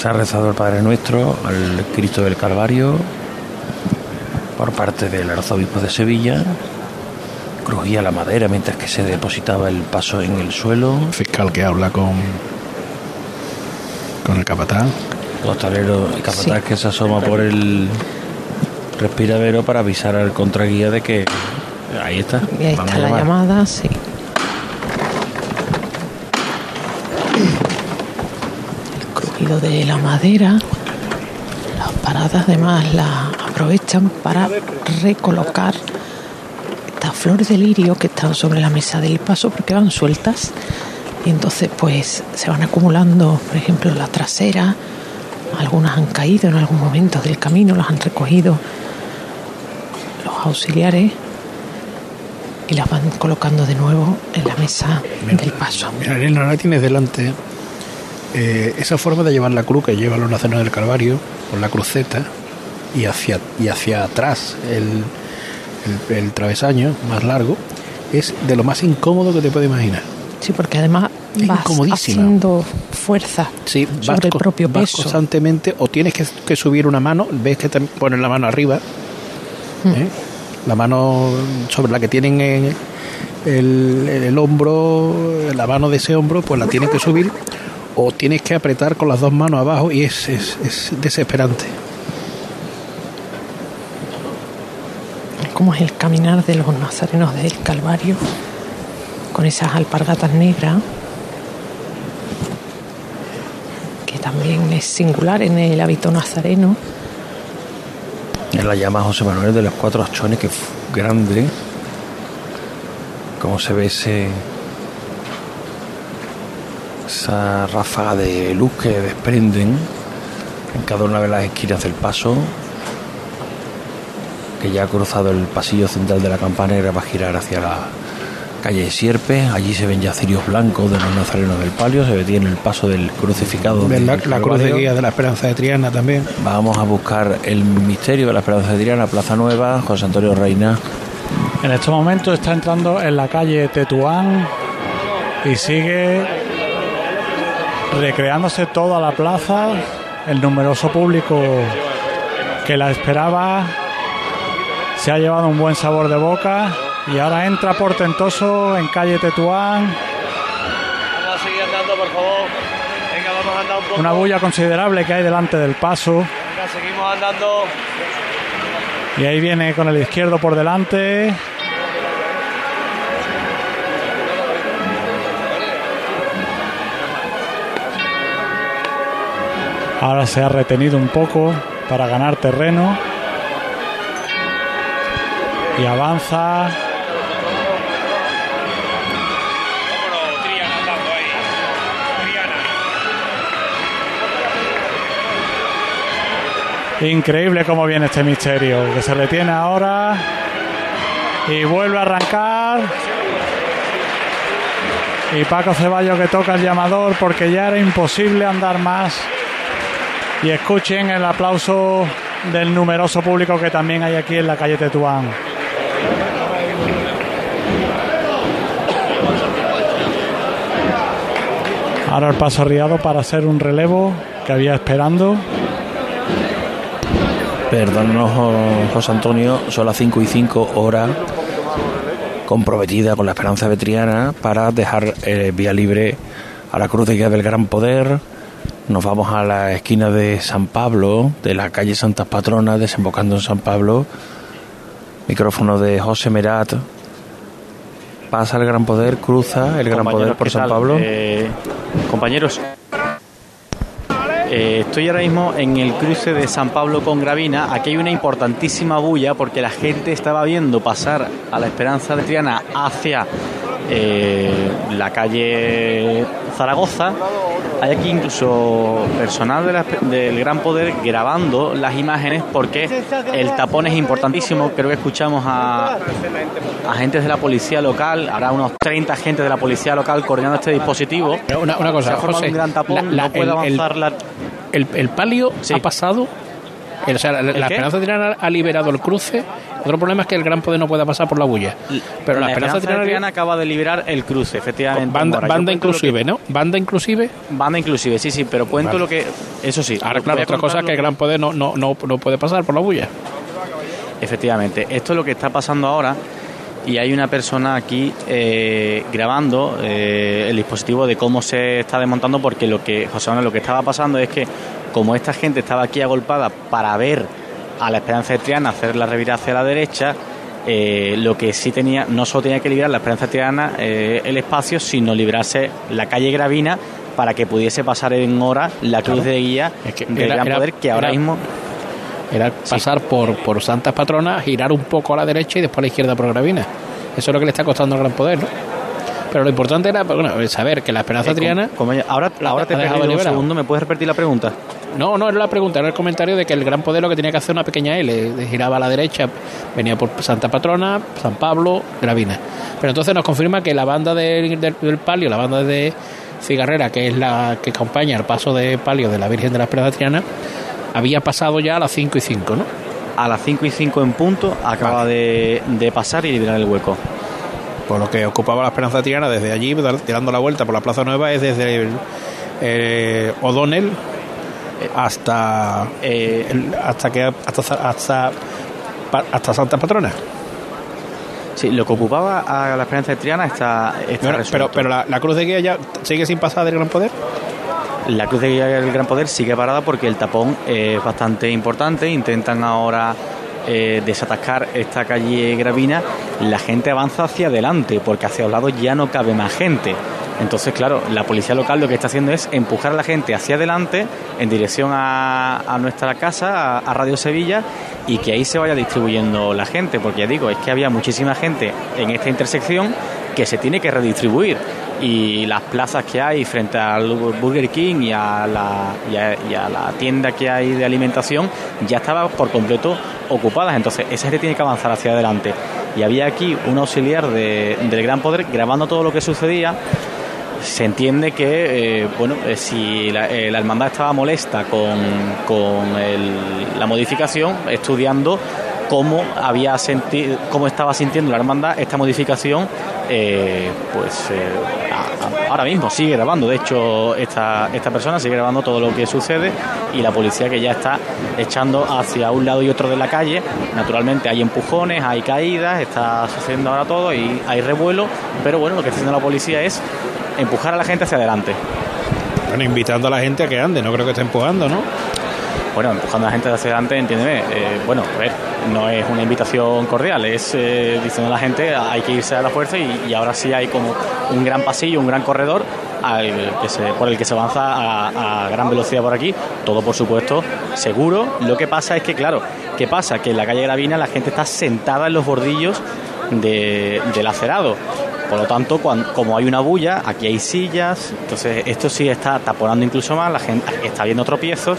Se ha rezado el Padre Nuestro al Cristo del Calvario por parte del arzobispo de Sevilla. Crujía la madera mientras que se depositaba el paso en el suelo. Fiscal que habla con, con el capatán. Costalero y capataz que se asoma por el respiradero para avisar al contraguía de que ahí está. Y ahí está la llamada, sí. De la madera. Las paradas además la aprovechan para recolocar estas flores de lirio que están sobre la mesa del paso porque van sueltas. Y entonces pues se van acumulando, por ejemplo, en la trasera. Algunas han caído en algún momento del camino, las han recogido los auxiliares y las van colocando de nuevo en la mesa del paso. Mira, Elena, ahora tienes delante eh, esa forma de llevar la cruz que lleva los nazarenos del Calvario, con la cruceta, y hacia, y hacia atrás el, el, el travesaño más largo, es de lo más incómodo que te puedes imaginar. Sí, porque además vas haciendo fuerza Sí, sobre el propio vas peso. constantemente, o tienes que, que subir una mano, ves que te ponen la mano arriba, Hmm. ¿eh? la mano sobre la que tienen en el, el hombro, la mano de ese hombro, pues la tienes que subir, o tienes que apretar con las dos manos abajo, y es, es, es desesperante. Cómo es el caminar de los nazarenos del Calvario con esas alpargatas negras que también es singular en el hábito nazareno. Es la llama José Manuel de los cuatro achones, que es grande. Como se ve ese. Esa ráfaga de luz que desprenden en cada una de las esquinas del paso. Que ya ha cruzado el pasillo central de la campanera para girar hacia la calle de Sierpe. Allí se ven ya cirios blancos de los nazarenos del palio. Se ve tiene el paso del crucificado. Del la, la cruz de guía de la Esperanza de Triana también. Vamos a buscar el misterio de la Esperanza de Triana, Plaza Nueva, José Antonio Reina. En este momento está entrando en la calle Tetuán y sigue recreándose toda la plaza, el numeroso público que la esperaba se ha llevado un buen sabor de boca y ahora entra portentoso en calle Tetuán, Vamos a seguir andando, por favor. Venga, vamos a andar un poco. una bulla considerable que hay delante del paso Venga, seguimos andando. y ahí viene con el izquierdo por delante. Ahora se ha retenido un poco para ganar terreno. Y avanza. Increíble cómo viene este misterio. Que se retiene ahora. Y vuelve a arrancar. Y Paco Ceballos que toca el llamador porque ya era imposible andar más. Y escuchen el aplauso del numeroso público que también hay aquí en la calle Tetuán. Ahora el paso riado para hacer un relevo que había esperando. Perdónanos, Jo- José Antonio, son las 5 y 5 horas comprometida con la Esperanza de Triana para dejar eh, vía libre a la Cruz de Guía del Gran Poder. Nos vamos a la esquina de San Pablo, de la calle Santas Patronas, desembocando en San Pablo. Micrófono de José Merat. Pasa el Gran Poder, cruza el Gran Poder por ¿qué San tal? Pablo. Eh, compañeros, eh, estoy ahora mismo en el cruce de San Pablo con Gravina. Aquí hay una importantísima bulla porque la gente estaba viendo pasar a la Esperanza de Triana hacia eh, la calle Zaragoza. Hay aquí incluso personal de la- del Gran Poder grabando las imágenes porque el tapón es importantísimo. Creo que escuchamos a, agentes de la policía local, habrá unos 30 agentes de la policía local coordinando este dispositivo. Una, Se cosa, ha formado José, un gran tapón, la- la- no puede el- el- avanzar la... El, el palio Sí. ha pasado, el- o sea, la, la? Esperanza de Triana ha liberado el cruce Otro problema es que el Gran Poder no pueda pasar por la bulla. Pero la, Esperanza, de Triana, Triana acaba de liberar el cruce, efectivamente. banda, banda inclusive, ¿no? Banda inclusive. Banda inclusive, sí, sí, pero cuento Vale. lo que... Eso sí. Ahora, claro, otra cosa es que el Gran Poder no, no, no, no puede pasar por la bulla. Efectivamente, esto es lo que está pasando ahora y hay una persona aquí eh, grabando eh, el dispositivo de cómo se está desmontando porque lo que José Manuel, lo que estaba pasando es que como esta gente estaba aquí agolpada para ver a la Esperanza de Triana hacer la revirada hacia la derecha, eh, lo que sí tenía, no solo tenía que liberar la Esperanza de Triana eh, el espacio, sino liberarse la calle Gravina para que pudiese pasar en hora la cruz de guía Es que del Gran Poder que ahora era- mismo Era pasar por, por Santas Patronas, girar un poco a la derecha y después a la izquierda por Gravina. Eso es lo que le está costando al Gran Poder, ¿no? Pero lo importante era bueno, saber que la Esperanza Eh, como- Triana... como ya- ahora, la- ahora te he un segundo, ¿me puedes repetir la pregunta? No, no era la pregunta, era el comentario de que el Gran Poder lo que tenía que hacer una pequeña L, giraba a la derecha, venía por Santa Patrona, San Pablo, Gravina. Pero entonces nos confirma que la banda del, del- del palio, la banda de Cigarrera, que es la que acompaña el paso de palio de la Virgen de la Esperanza Triana, había pasado ya a las 5 y 5, ¿no? A las 5 y 5 en punto acaba de, de pasar y liberar el hueco. Por lo que ocupaba la Esperanza Triana desde allí, tirando la vuelta por la Plaza Nueva, es desde el, eh, O'Donnell hasta Eh, hasta que hasta hasta, hasta Santa Patrona. sí, lo que ocupaba a la Esperanza de Triana está, está Pero, pero, pero la, la cruz de guía ya sigue sin pasar del Gran Poder. La cruz de guía del Gran Poder sigue parada porque el tapón es bastante importante. Intentan ahora eh, desatascar esta calle Gravina. La gente avanza hacia adelante porque hacia los lados ya no cabe más gente. Entonces, claro, la policía local lo que está haciendo es empujar a la gente hacia adelante en dirección a, a nuestra casa, a, Radio Sevilla, y que ahí se vaya distribuyendo la gente, porque ya digo, es que había muchísima gente en esta intersección que se tiene que redistribuir y las plazas que hay frente al Burger King y a la, y a la tienda que hay de alimentación ya estaba por completo ocupadas. Entonces, esa gente tiene que avanzar hacia adelante. Y había aquí un auxiliar de- del Gran Poder grabando todo lo que sucedía. Se entiende que, eh, bueno, eh, si la, eh, la hermandad estaba molesta con, con la modificación, estudiando cómo había sentido, cómo estaba sintiendo la hermandad esta modificación, pues ahora mismo sigue grabando. De hecho, esta, esta persona sigue grabando todo lo que sucede y la policía que ya está echando hacia un lado y otro de la calle. Naturalmente hay empujones, hay caídas, está sucediendo ahora todo y hay revuelo, pero bueno, lo que está haciendo la policía es empujar a la gente hacia adelante. Bueno, invitando a la gente a que ande, no creo que esté empujando, ¿no? Bueno, empujando a la gente hacia adelante, entiéndeme. eh, bueno, a ver, no es una invitación cordial, es eh, diciendo a la gente hay que irse a la fuerza y, y ahora sí hay como un gran pasillo, un gran corredor al que se, por el que se avanza a, a gran velocidad por aquí. Todo, por supuesto, seguro. Lo que pasa es que, claro, ¿qué pasa? Que en la calle Gravina la gente está sentada en los bordillos de- del acerado. Por lo tanto, cuan- como hay una bulla, aquí hay sillas, entonces esto sí está taponando incluso más, la gente está viendo tropiezos,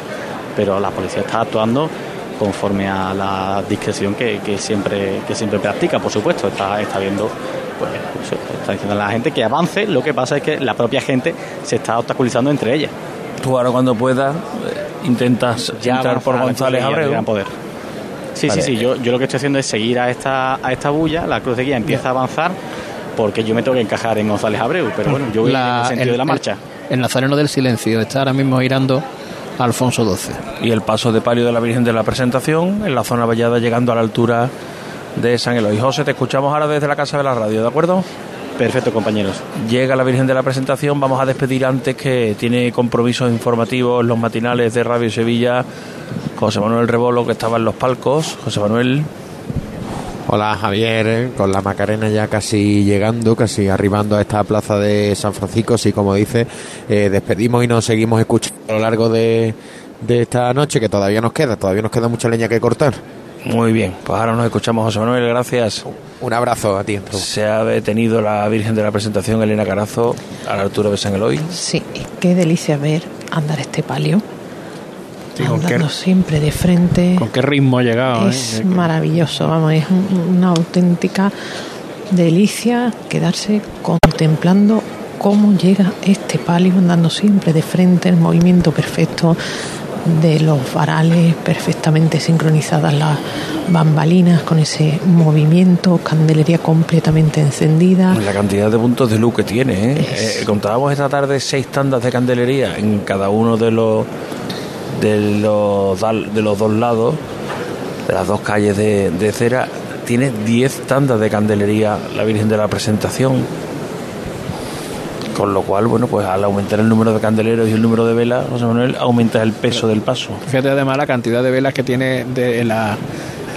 pero la policía está actuando conforme a la discreción que, que siempre que siempre practica, por supuesto, está, está viendo, pues, está diciendo a la gente que avance, lo que pasa es que la propia gente se está obstaculizando entre ellas. Tú ahora cuando puedas eh, intentas Ya entrar por González Abreu. Poder. Sí, Vale. sí, sí, yo, yo lo que estoy haciendo es seguir a esta, a esta bulla, la cruz de guía empieza a avanzar porque yo me tengo que encajar en González Abreu, pero bueno, yo voy en el sentido de la marcha. El, Nazareno del Silencio está ahora mismo girando a Alfonso XII. Y el paso de palio de la Virgen de la Presentación en la zona vallada llegando a la altura de San Eloy. José, te escuchamos ahora desde la Casa de la Radio, ¿de acuerdo? Perfecto, compañeros. Llega la Virgen de la Presentación, vamos a despedir antes que tiene compromisos informativos los matinales de Radio Sevilla. José Manuel Rebolo, que estaba en los palcos. José Manuel, Hola Javier, eh, con la Macarena ya casi llegando, casi arribando a esta plaza de San Francisco, sí como dice, eh, despedimos y nos seguimos escuchando a lo largo de, de esta noche, que todavía nos queda, todavía nos queda mucha leña que cortar. muy bien. Pues ahora nos escuchamos, José Manuel, gracias. Un abrazo a ti. Se ha detenido la Virgen de la Presentación, Elena Carazo, a la altura de San Eloy. Sí, y qué delicia ver andar este palio. Sí, con andando qué- siempre de frente. ¿Con qué ritmo ha llegado? Es eh? maravilloso, vamos, es un- una auténtica delicia quedarse contemplando cómo llega este palio andando siempre de frente, el movimiento perfecto, de los varales, perfectamente sincronizadas las bambalinas con ese movimiento, candelería completamente encendida. La cantidad de puntos de luz que tiene. ¿eh? Es- Eh, contábamos esta tarde seis tandas de candelería en cada uno de los de los, de los dos lados, de las dos calles de, de cera. Tiene 10 tandas de candelería la Virgen de la Presentación. Con lo cual, bueno, pues al aumentar el número de candeleros y el número de velas, José Manuel, aumenta el peso del paso. Fíjate además la cantidad de velas que tiene de, en, la-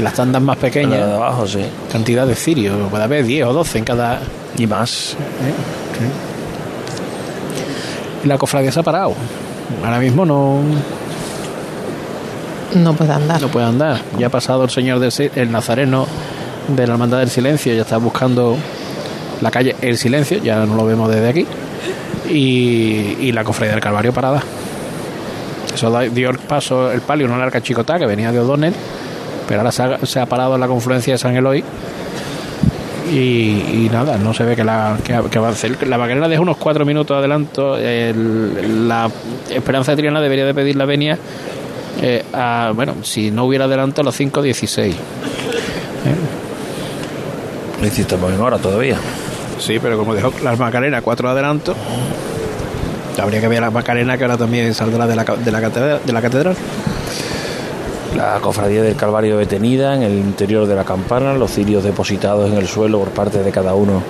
las tandas más En la de pequeñas. abajo, sí. Cantidad de cirios. Puede haber 10 o 12 en cada. Y más. Y la cofradía se ha parado. Ahora mismo no, No puede andar. no puede andar. Ya ha pasado el señor del el nazareno de la hermandad del silencio, ya está buscando la calle El Silencio, ya no lo vemos desde aquí. Y, y la cofradía del Calvario parada. Eso dio el paso, el palio, una larga chicotá que venía de O'Donnell, pero ahora se ha, se ha parado en la confluencia de San Eloy. Y, nada, no se ve que, la, que, que avance. La Macarena deja unos cuatro minutos de adelanto. El- la Esperanza de Triana debería de pedir la venia eh, a, bueno, si no hubiera adelanto a los 5.16. Lo hiciste hora todavía. Sí, pero como dejó la Macarena cuatro adelantos, habría que ver a la Macarena que ahora también saldrá de la, de la, catedral, de la catedral. La cofradía del Calvario detenida en el interior de la campana, los cirios depositados en el suelo por parte de cada uno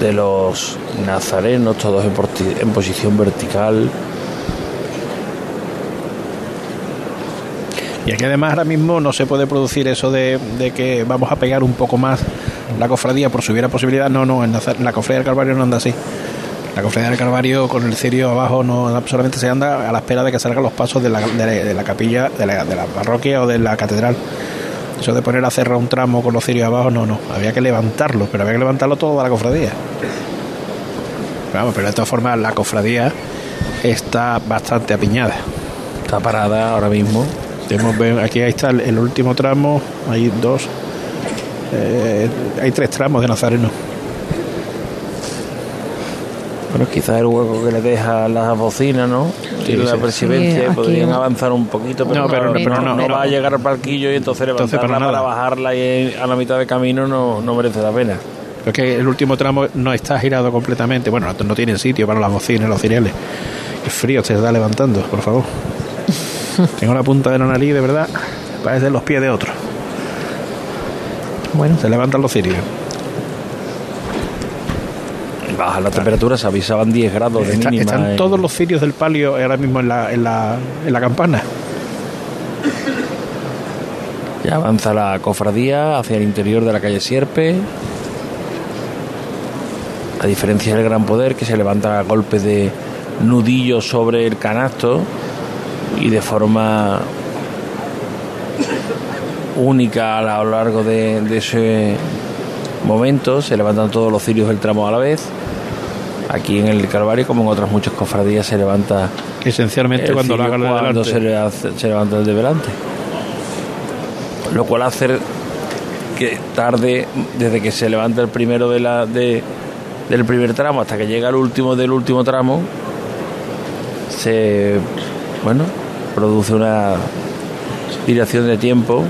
de los nazarenos, todos en, porti- en posición vertical. Y aquí además ahora mismo no se puede producir eso de, de que vamos a pegar un poco más la cofradía por si hubiera posibilidad. No, no, en la, cofradía del Calvario no anda así. La cofradía del Calvario con el cirio abajo no solamente se anda a la espera de que salgan los pasos de la, de la- capilla, de la, de la parroquia o de la catedral. Eso de poner a cerrar un tramo con los cirios abajo, no, no. Había que levantarlo, pero había que levantarlo todo a la cofradía. Vamos, pero de todas formas la cofradía está bastante apiñada. Está parada ahora mismo. Aquí ahí está el, último tramo, hay dos, eh, hay tres tramos de Nazareno. Bueno, quizás el hueco que le deja la bocina, ¿no? Sí, y la sí. presidencia Sí, podrían avanzar un poquito, pero No, no, pero- no, pero no, no no. va a llegar al palquillo y entonces Entonces, levantarla para para, nada. bajarla y a la mitad de camino no, no merece la pena. Pero es que el último tramo no está girado completamente. Bueno, no, no tiene sitio para las bocinas, los cereales. Qué frío se está levantando, por favor. Tengo la punta de la nariz, de verdad, parece los pies de otro. Bueno, Se levantan los cirios. Baja la temperatura, se avisaban 10 grados de Está- mínima. están en- todos los cirios del palio ahora mismo en la, en la, en la campana. Ya avanza la cofradía hacia el interior de la calle Sierpe. A diferencia del Gran Poder, que se levanta a golpe de nudillo sobre el canasto y de forma única a lo largo de, de ese momento, se levantan todos los cirios del tramo a la vez. Aquí en el Calvario, como en otras muchas cofradías, se levanta Esencialmente cuando se, le hace- se levanta el de delante. Lo cual hace que tarde, desde que se levanta el primero de la, de, del primer tramo hasta que llega el último del último tramo, se bueno produce una dilación de tiempo.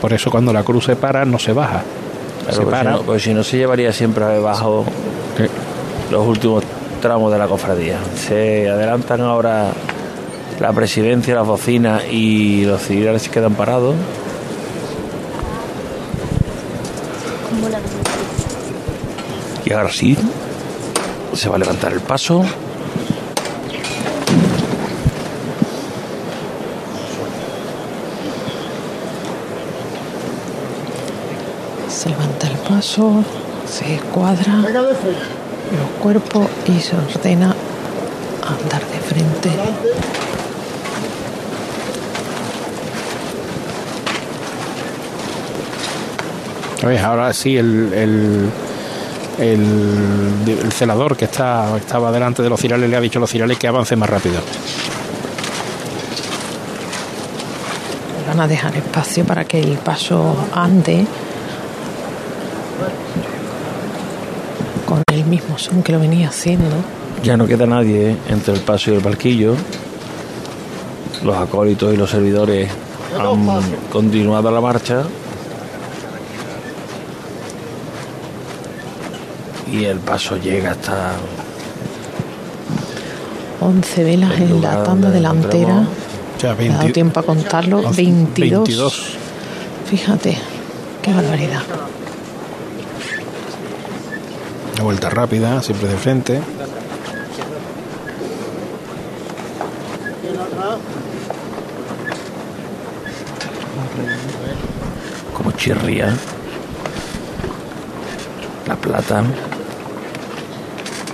Por eso cuando la cruz se para, no se baja. Claro, se si para. no, porque si no se llevaría siempre debajo Sí. los últimos tramos de la cofradía. Se adelantan ahora la presidencia, las bocinas y los civiles se quedan parados. Y ahora sí, se va a levantar el paso. se se cuadra los cuerpos y se ordena a andar de frente. ¿Ves? Ahora sí, el, el, el, el celador que está, estaba delante de los cirales le ha dicho a los cirales que avance más rápido. Van a dejar espacio para que el paso ande con el mismo son que lo venía haciendo. Ya no queda nadie entre el paso y el barquillo. Los acólitos y los servidores han continuado la marcha. Y el paso llega hasta 11 velas El en la tanda delantera. encontramos- O sea, Me ha dado 20 tiempo a contarlo. 22. 22. Fíjate, qué barbaridad. Vuelta rápida, siempre de frente. como chirría la plata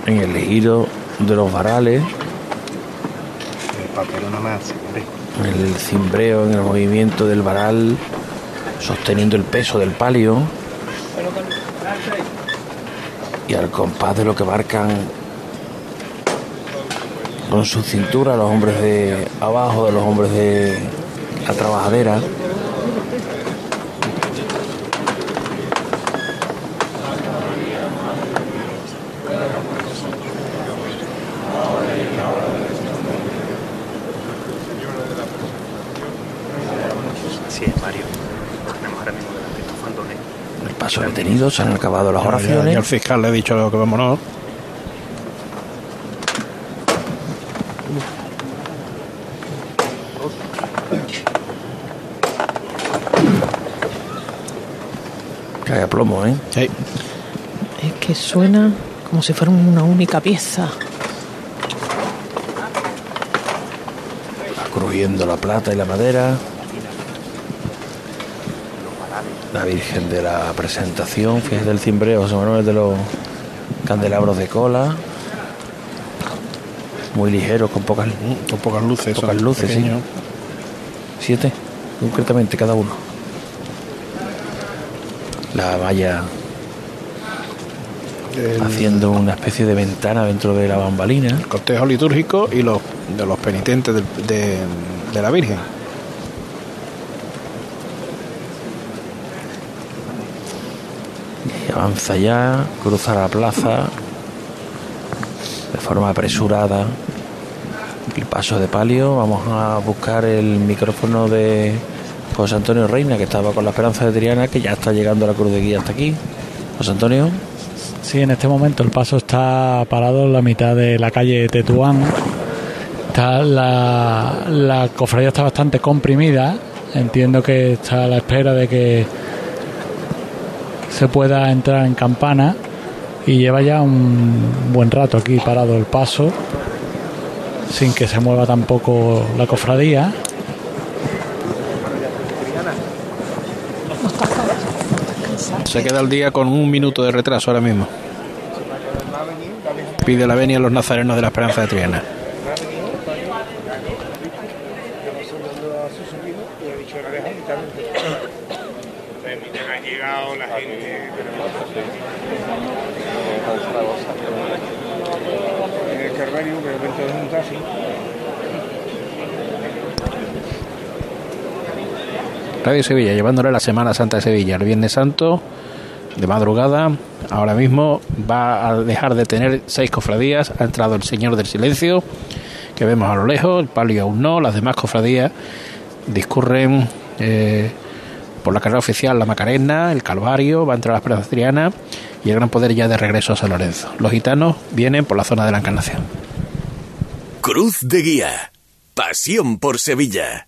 en el giro de los varales, El papel una más. en el cimbreo, en el movimiento del varal, sosteniendo el peso del palio y al compás de lo que marcan con su cintura los hombres de abajo, de los hombres de la trabajadera. Sí, Mario. Tenemos ahora mismo delante estos fandones. El se han acabado las oraciones. ya al fiscal le he dicho que vámonos. Cae a plomo, ¿eh? Sí. Es que suena como si fuera una única pieza. Va crujiendo la plata y la madera. La Virgen de la Presentación, fíjate del cimbreo, José Manuel de los candelabros de cola. Muy ligeros, con pocas, Con pocas luces. Pocas luces, sí. siete, concretamente cada uno. La valla El haciendo una especie de ventana dentro de la bambalina. cortejo litúrgico y los de los penitentes de la Virgen. Avanza ya, cruza la plaza de forma apresurada. El paso de palio. Vamos a buscar el micrófono de José Antonio Reina, que estaba con la esperanza de Triana, que ya está llegando la cruz de guía hasta aquí. José Antonio, Sí, en este momento el paso está parado en la mitad de la calle Tetuán. Está la cofradía está bastante comprimida. Entiendo que está a la espera de que se pueda entrar en campana. Y lleva ya un buen rato aquí parado el paso, sin que se mueva tampoco la cofradía. Se queda el día con un minuto de retraso ahora mismo. Pide la venia a los nazarenos de la Esperanza de Triana. Ha llegado la gente. En el Carvario, que de repente es un taxi. Radio Sevilla, llevándole la Semana Santa de Sevilla, el Viernes Santo, de madrugada. Ahora mismo va a dejar de tener seis cofradías. Ha entrado el Señor del Silencio, que vemos a lo lejos, el palio aún no. Las demás cofradías discurren eh, por la carrera oficial La Macarena, el Calvario, va a entrar la Esperanza Triana y el Gran Poder ya de regreso a San Lorenzo. Los gitanos vienen por la zona de la Encarnación. Cruz de Guía. Pasión por Sevilla.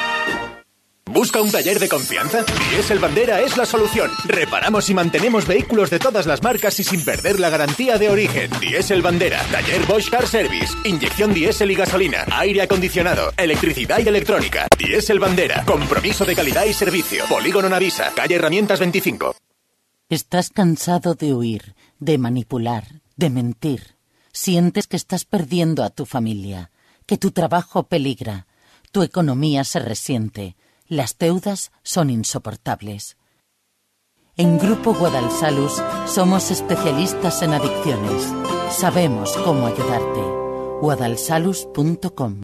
¿Busca un taller de confianza? Diesel Bandera es la solución. Reparamos y mantenemos vehículos de todas las marcas y sin perder la garantía de origen. Diesel Bandera, taller Bosch Car Service, inyección diésel y gasolina, aire acondicionado, electricidad y electrónica. Diesel Bandera, compromiso de calidad y servicio. Polígono Navisa, calle Herramientas 25. Estás cansado de huir, de manipular, de mentir. Sientes que estás perdiendo a tu familia, que tu trabajo peligra, tu economía se resiente, las deudas son insoportables. En Grupo Guadalsalus somos especialistas en adicciones. Sabemos cómo ayudarte. guadalsalus.com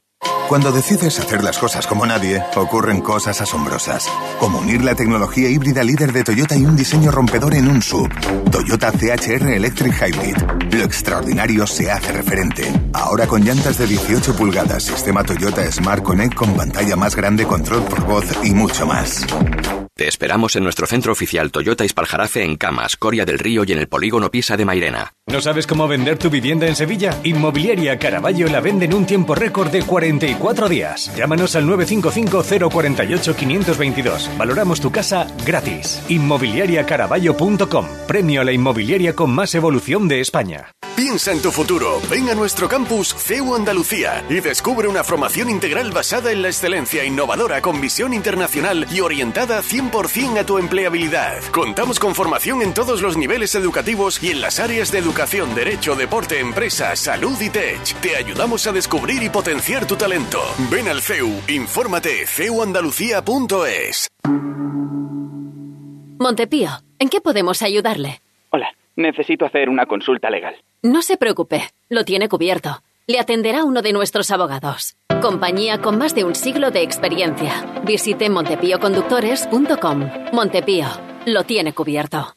Cuando decides hacer las cosas como nadie, ocurren cosas asombrosas. Como unir la tecnología híbrida líder de Toyota y un diseño rompedor en un sub. Toyota CHR Electric Hybrid. Lo extraordinario se hace referente. Ahora con llantas de 18 pulgadas, sistema Toyota Smart Connect con pantalla más grande, control por voz y mucho más. Te esperamos en nuestro centro oficial Toyota Ispaljarafe en Camas, Coria del Río y en el polígono Pisa de Mairena. ¿No sabes cómo vender tu vivienda en Sevilla? Inmobiliaria Caraballo la vende en un tiempo récord de 44 días. Llámanos al 955-048-522. Valoramos tu casa gratis. Inmobiliariacaraballo.com. Premio a la inmobiliaria con más evolución de España. Piensa en tu futuro. Ven a nuestro campus CEU Andalucía y descubre una formación integral basada en la excelencia innovadora con visión internacional y orientada 100% a tu empleabilidad. Contamos con formación en todos los niveles educativos y en las áreas de educación, derecho, deporte, empresa, salud y tech. Te ayudamos a descubrir y potenciar tu talento. Ven al CEU, infórmate ceuandalucía.es. Montepío, ¿en qué podemos ayudarle? Hola, necesito hacer una consulta legal. No se preocupe, lo tiene cubierto. Le atenderá uno de nuestros abogados. Compañía con más de un siglo de experiencia. Visite montepíoconductores.com. Montepío, lo tiene cubierto.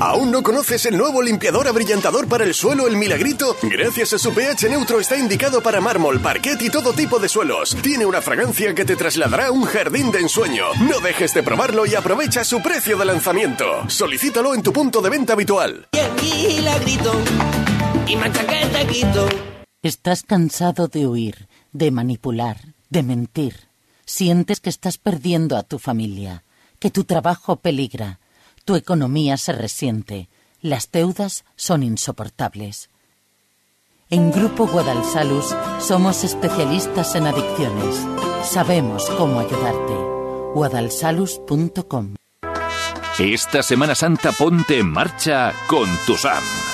¿Aún no conoces el nuevo limpiador abrillantador para el suelo El Milagrito? Gracias a su pH neutro está indicado para mármol, parquet y todo tipo de suelos. Tiene una fragancia que te trasladará a un jardín de ensueño. No dejes de probarlo y aprovecha su precio de lanzamiento. Solicítalo en tu punto de venta habitual. y Estás cansado de huir, de manipular, de mentir. Sientes que estás perdiendo a tu familia, que tu trabajo peligra tu economía se resiente, las deudas son insoportables. En Grupo Guadalsalus somos especialistas en adicciones. Sabemos cómo ayudarte. guadalsalus.com Esta Semana Santa ponte en marcha con tu SAM.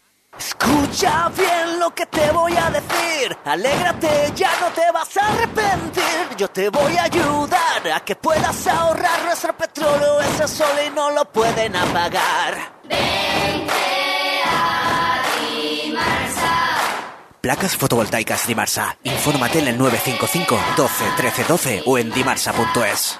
Escucha bien lo que te voy a decir. Alégrate, ya no te vas a arrepentir. Yo te voy a ayudar a que puedas ahorrar nuestro petróleo. Ese sol y no lo pueden apagar. Placas fotovoltaicas Dimarsa. Infórmate en el 955 12 13 12 o en dimarsa.es.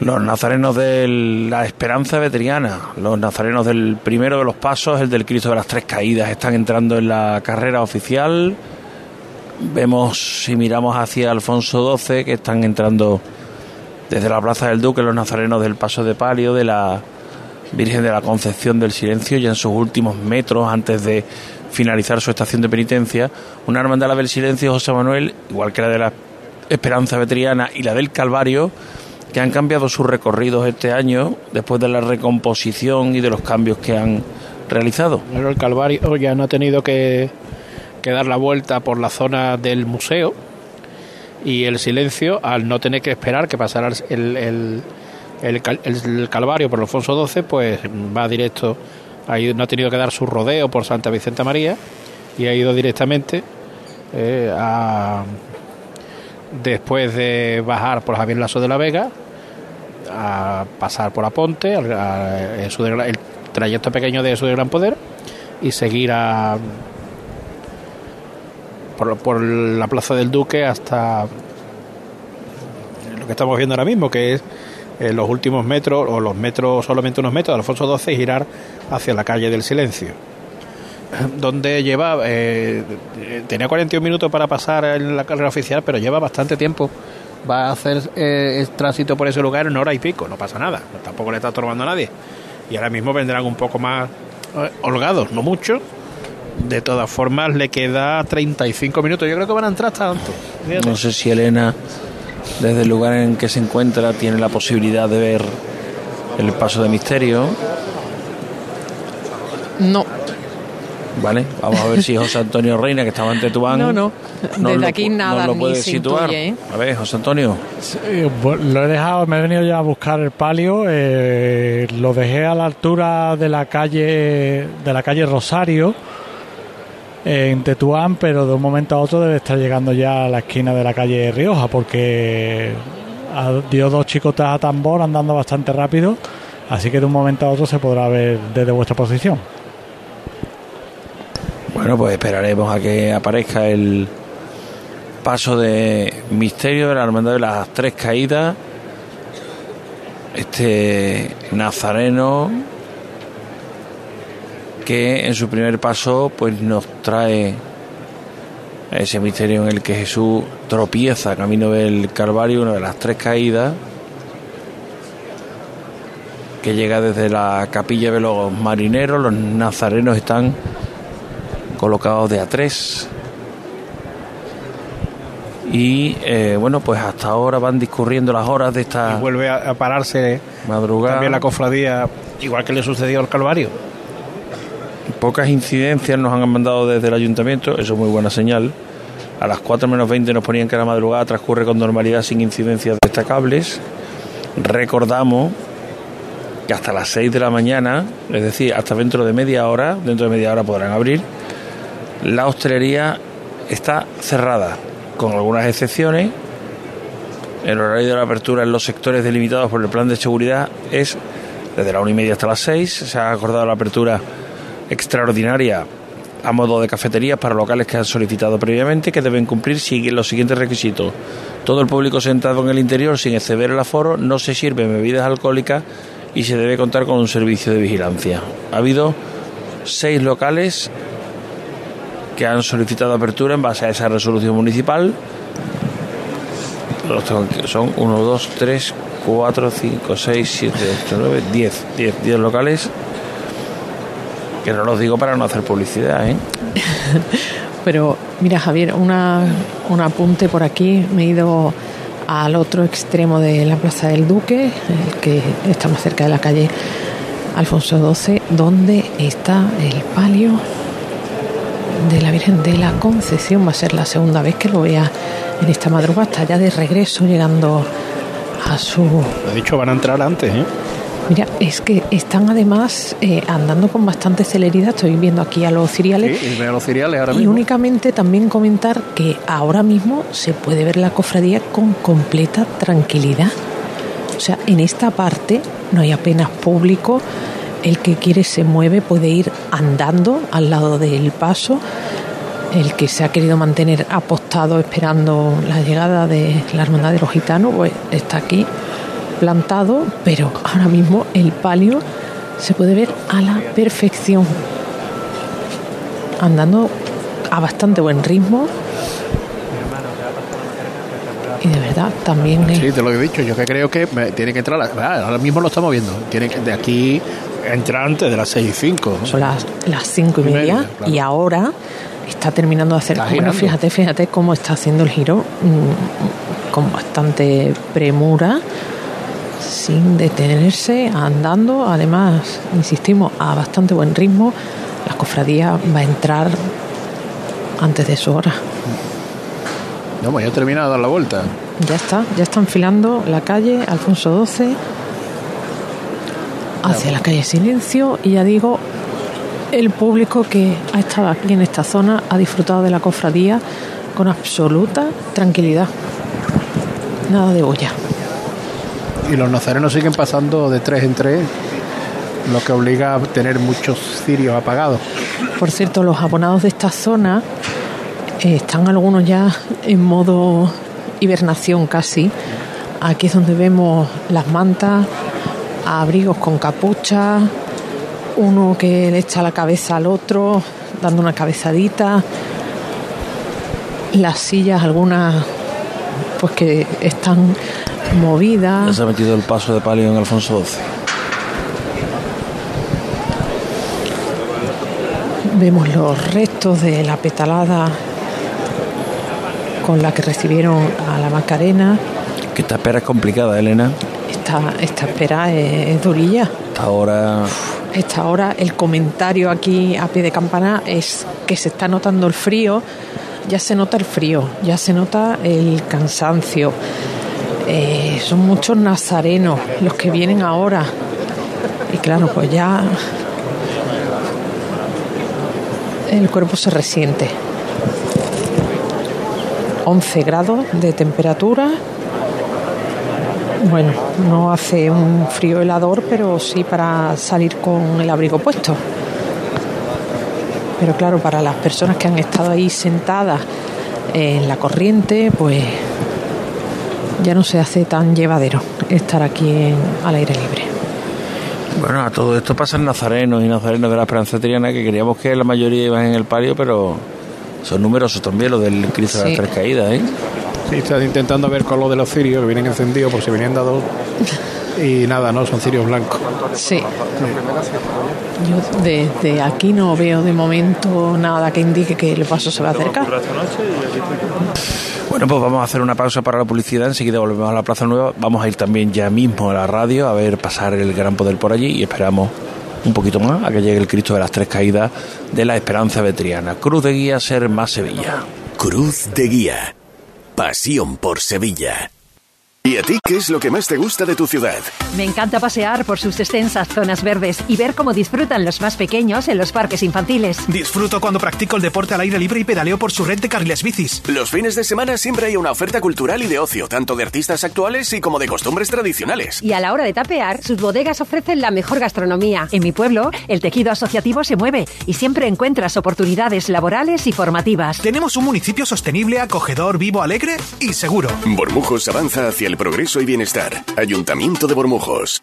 Los nazarenos de la Esperanza Veteriana, los nazarenos del primero de los pasos, el del Cristo de las Tres Caídas, están entrando en la carrera oficial. Vemos, si miramos hacia Alfonso XII, que están entrando desde la Plaza del Duque los nazarenos del Paso de Palio, de la Virgen de la Concepción del Silencio, ya en sus últimos metros antes de finalizar su estación de penitencia. Una hermandad del Silencio, José Manuel, igual que la de la Esperanza Veteriana y la del Calvario, que han cambiado sus recorridos este año después de la recomposición y de los cambios que han realizado. El Calvario ya no ha tenido que, que dar la vuelta por la zona del museo y el silencio, al no tener que esperar que pasara el, el, el, Calvario por Alfonso XII, pues va directo, ahí no ha tenido que dar su rodeo por Santa Vicenta María y ha ido directamente eh, a, después de bajar por Javier Lasso de la Vega, a pasar por Aponte, a, el, el trayecto pequeño de su gran poder, y seguir a por, la Plaza del Duque hasta lo que estamos viendo ahora mismo, que es eh, los últimos metros, o los metros, solamente unos metros de Alfonso XII, girar hacia la calle del Silencio donde lleva eh, tenía 41 minutos para pasar en la carrera oficial, pero lleva bastante tiempo. Va a hacer eh, el tránsito por ese lugar en hora y pico, no pasa nada, tampoco le está estorbando a nadie. Y ahora mismo vendrán un poco más eh, holgados, no mucho. De todas formas, le queda 35 minutos. Yo creo que van a entrar hasta antes. Fíjate. No sé si Elena, desde el lugar en que se encuentra, tiene la posibilidad de ver el paso de misterio. No, Vale, vamos a ver si José Antonio Reina, que estaba ante Tubán. No, no, desde lo, aquí nada, no lo puede ni situar. Intuye, ¿eh? A ver, José Antonio. Sí, lo he dejado, me he venido ya a buscar el palio. Eh, lo dejé a la altura de la calle, de la calle Rosario, eh, en Tetuán, pero de un momento a otro debe estar llegando ya a la esquina de la calle Rioja, porque dio dos chicotas a tambor andando bastante rápido. Así que de un momento a otro se podrá ver desde vuestra posición. Bueno, pues esperaremos a que aparezca el paso de misterio de la Hermandad de las Tres Caídas. Este nazareno que en su primer paso pues nos trae ese misterio en el que Jesús tropieza camino del Calvario, una de las tres caídas que llega desde la capilla de los marineros, los nazarenos están colocados de a tres. Y eh, bueno, pues hasta ahora van discurriendo las horas de esta Y vuelve a, a pararse madrugada. también la cofradía, igual que le sucedió al Calvario. Pocas incidencias nos han mandado desde el ayuntamiento, eso es muy buena señal. A las 4 menos 20 nos ponían que la madrugada transcurre con normalidad sin incidencias destacables. Recordamos que hasta las 6 de la mañana, es decir, hasta dentro de media hora, dentro de media hora podrán abrir, la hostelería está cerrada, con algunas excepciones. El horario de la apertura en los sectores delimitados por el plan de seguridad es desde la una y media hasta las 6. Se ha acordado la apertura extraordinaria a modo de cafeterías para locales que han solicitado previamente que deben cumplir los siguientes requisitos. Todo el público sentado en el interior sin exceder el aforo, no se sirven bebidas alcohólicas y se debe contar con un servicio de vigilancia. Ha habido seis locales que han solicitado apertura en base a esa resolución municipal. Los tengo aquí, Son 1, 2, 3, 4, 5, 6, 7, 8, 9, 10. 10, 10 locales. Que no los digo para no hacer publicidad, ¿eh? Pero mira, Javier, una, un apunte por aquí. Me he ido al otro extremo de la Plaza del Duque, el que está más cerca de la calle Alfonso XII, donde está el palio de la Virgen de la Concepción. Va a ser la segunda vez que lo vea en esta madrugada. Está ya de regreso, llegando a su De dicho, van a entrar antes, ¿eh? Mira, es que están además eh, andando con bastante celeridad. Estoy viendo aquí a los ciriales. Sí, y veo los cereales ahora Y mismo. únicamente también comentar que ahora mismo se puede ver la cofradía con completa tranquilidad. O sea, en esta parte no hay apenas público. El que quiere se mueve, puede ir andando al lado del paso. El que se ha querido mantener apostado esperando la llegada de la Hermandad de los Gitanos, pues está aquí plantado, pero ahora mismo el palio se puede ver a la perfección andando a bastante buen ritmo. Y de verdad, también es- Sí, te lo he dicho. Yo que creo que tiene que entrar. ah, ahora mismo lo estamos viendo. Tiene que de aquí entrar antes de las 6 y 5. son las, las cinco y Y media, claro. y ahora está terminando de hacer. Bueno, fíjate, fíjate cómo está haciendo el giro mm, con bastante premura, sin detenerse, andando. Además, insistimos, a bastante buen ritmo. La cofradía va a entrar antes de su hora. No, ya he terminado de dar la vuelta. Ya está, ya está enfilando la calle Alfonso XII hacia la calle Silencio y ya digo, el público que ha estado aquí en esta zona ha disfrutado de la cofradía con absoluta tranquilidad. Nada de olla. Y los nazarenos siguen pasando de tres en tres, lo que obliga a tener muchos cirios apagados. Por cierto, los abonados de esta zona eh, están algunos ya en modo hibernación casi. Aquí es donde vemos las mantas, abrigos con capucha, uno que le echa la cabeza al otro, dando una cabezadita. Las sillas, algunas pues que están Ya movidas. se ha metido el paso de palio en Alfonso XII. Vemos los restos de la petalada con la que recibieron a la Macarena. Que esta espera es complicada, Elena. Esta, esta espera es, es durilla. Hasta ahora Esta hora el comentario aquí a pie de campana es que se está notando el frío. Ya se nota el frío, ya se nota el cansancio. Eh, son muchos nazarenos los que vienen ahora. Y claro, pues ya el cuerpo se resiente. 11 grados de temperatura. Bueno, no hace un frío helador, pero sí para salir con el abrigo puesto. Pero claro, para las personas que han estado ahí sentadas en la corriente, pues ya no se hace tan llevadero estar aquí en- al aire libre. Bueno, a todo esto pasan nazarenos y nazarenos de la Esperanza Triana que queríamos que la mayoría iban en el palio, pero son numerosos también los del Cristo de las Tres Caídas, ¿eh? Sí, estás intentando ver con lo de los cirios que vienen encendidos por si venían dados. Y nada, no, son cirios blancos. Sí. Yo desde aquí no veo de momento nada que indique que el paso se va a acercar. Bueno, pues vamos a hacer una pausa para la publicidad, enseguida volvemos a la Plaza Nueva, vamos a ir también ya mismo a la radio a ver pasar el Gran Poder por allí y esperamos un poquito más a que llegue el Cristo de las Tres Caídas de la Esperanza Vetriana. Cruz de Guía, ser más Sevilla. Cruz de Guía. Pasión por Sevilla. ¿Y a ti qué es lo que más te gusta de tu ciudad? Me encanta pasear por sus extensas zonas verdes y ver cómo disfrutan los más pequeños en los parques infantiles. Disfruto cuando practico el deporte al aire libre y pedaleo por su red de carriles bicis. Los fines de semana siempre hay una oferta cultural y de ocio, tanto de artistas actuales y como de costumbres tradicionales. Y a la hora de tapear, sus bodegas ofrecen la mejor gastronomía. En mi pueblo, el tejido asociativo se mueve y siempre encuentras oportunidades laborales y formativas. Tenemos un municipio sostenible, acogedor, vivo, alegre y seguro. Bormujos avanza hacia el progreso y bienestar. Ayuntamiento de Bormujos.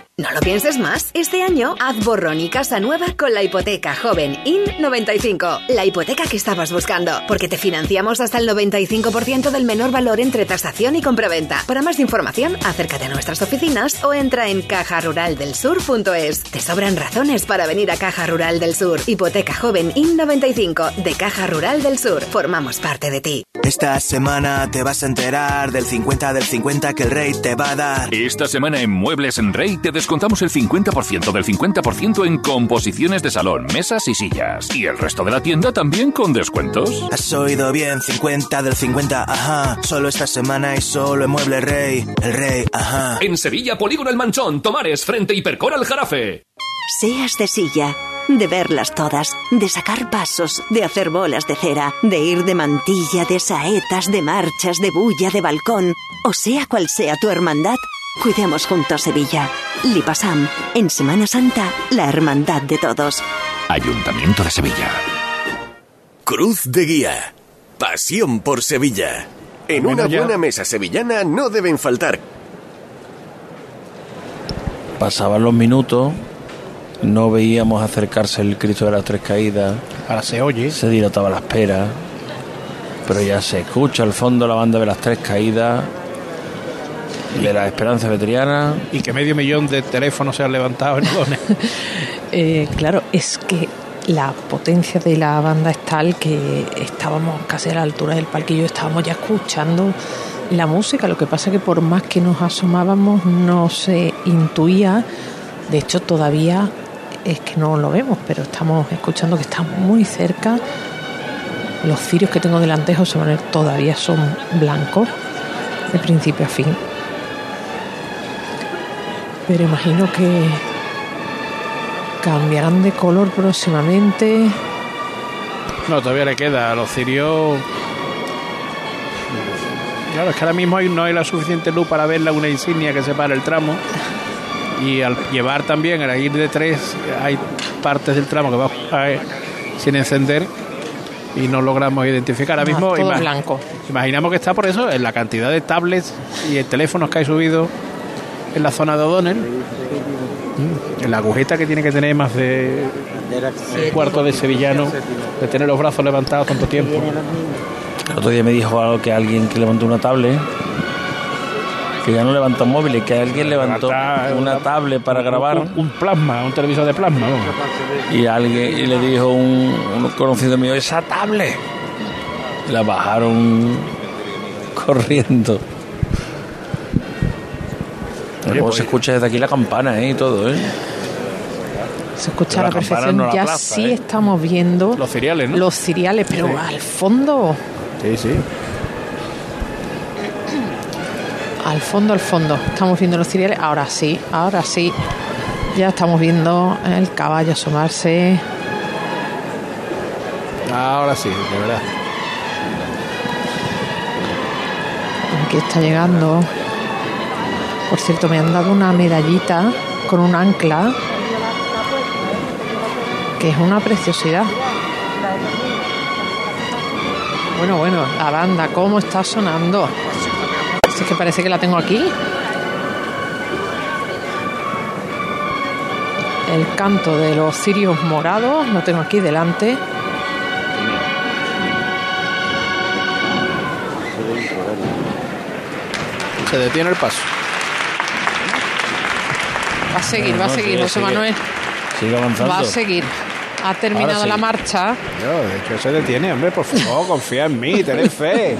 No lo pienses más. Este año haz borrón y casa nueva con la hipoteca joven IN95. La hipoteca que estabas buscando. Porque te financiamos hasta el 95% del menor valor entre tasación y compraventa. Para más información, acércate a nuestras oficinas o entra en cajaruraldelsur.es. Te sobran razones para venir a Caja Rural del Sur. Hipoteca joven IN95 de Caja Rural del Sur. Formamos parte de ti. Esta semana te vas a enterar del 50 del 50 que el rey te va a dar. Esta semana en Muebles en Rey te descontamos el 50% del 50% en composiciones de salón, mesas y sillas. Y el resto de la tienda también con descuentos. Has oído bien, 50 del 50, ajá. Solo esta semana y solo en Mueble Rey. El rey, ajá. En Sevilla, Polígono El Manchón, Tomares, frente Hipercor al Jarafe. Seas de silla, de verlas todas, de sacar pasos, de hacer bolas de cera, de ir de mantilla, de saetas, de marchas, de bulla, de balcón, o sea cual sea tu hermandad, cuidemos juntos Sevilla. Lipasam, en Semana Santa, la hermandad de todos. Ayuntamiento de Sevilla. Cruz de Guía. Pasión por Sevilla. En una buena mesa sevillana no deben faltar Pasaban los minutos, no veíamos acercarse el Cristo de las Tres Caídas. Ahora se oye. Se dilataba la espera. Pero ya se escucha al fondo la banda de las Tres Caídas, de la Esperanza Vetriana. Y que medio millón de teléfonos se han levantado en Odones. Eh, claro, es que la potencia de la banda es tal que estábamos casi a la altura del palquillo, estábamos ya escuchando la música. Lo que pasa que por más que nos asomábamos no se intuía. De hecho, todavía es que no lo vemos, pero estamos escuchando que está muy cerca. Los cirios que tengo delante, José Manuel, todavía son blancos, de principio a fin. Pero imagino que cambiarán de color próximamente. No, todavía le queda a los cirios. Claro, es que ahora mismo no hay la suficiente luz para ver la una insignia que separa el tramo. Y al llevar también, al ir de tres, hay partes del tramo que va eh, sin encender y no logramos identificar. Ahora Ah, mismo todo blanco. imaginamos que está por eso, en la cantidad de tablets y de teléfonos que hay subido en la zona de O'Donnell. Mm, En la agujeta que tiene que tener más de un cuarto de sevillano, de tener los brazos levantados tanto tiempo. El otro día me dijo algo que alguien que levantó una tablet, que ya no levantó móviles, que alguien levantó una tablet para grabar. Un, un plasma, un televisor de plasma. Y alguien y le dijo un, un conocido mío, esa tablet. La bajaron corriendo. Luego pues- se escucha desde aquí la campana ¿eh? y todo, ¿eh? Se escucha Pero a la perfección. no la ya plaza, sí ¿eh? estamos viendo Los cereales, ¿no? los cereales, pero Sí. al fondo, Sí, sí. al fondo, al fondo. Estamos viendo los cereales. Ahora sí, ahora sí. Ya estamos viendo el caballo asomarse. Ahora sí, de verdad. Aquí está llegando. Por cierto, me han dado una medallita con un ancla que es una preciosidad. Bueno, bueno, la banda, ¿cómo está sonando? Es que parece que la tengo aquí. El canto de los cirios morados, lo tengo aquí delante. Se detiene el paso. Va a seguir, va a seguir, sigue, José sigue. Manuel. Sigue avanzando. Va a seguir. Ha terminado sí. la marcha. Yo, de hecho, se detiene, hombre, por favor, confía en mí, tened fe.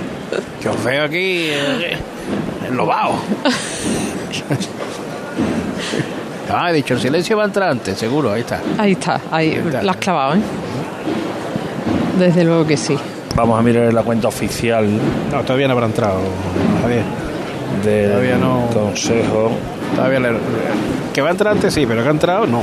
Que os veo aquí eh, enlobado. Ah, he dicho, el silencio va a entrar antes, seguro, ahí está. Ahí está, ahí está. la has clavado, ¿eh? Desde luego que sí. Vamos a mirar la cuenta oficial No, todavía no habrá entrado, Javier. Del Todavía no. Consejo. Todavía le- Que va a entrar antes, sí, pero que ha entrado, no.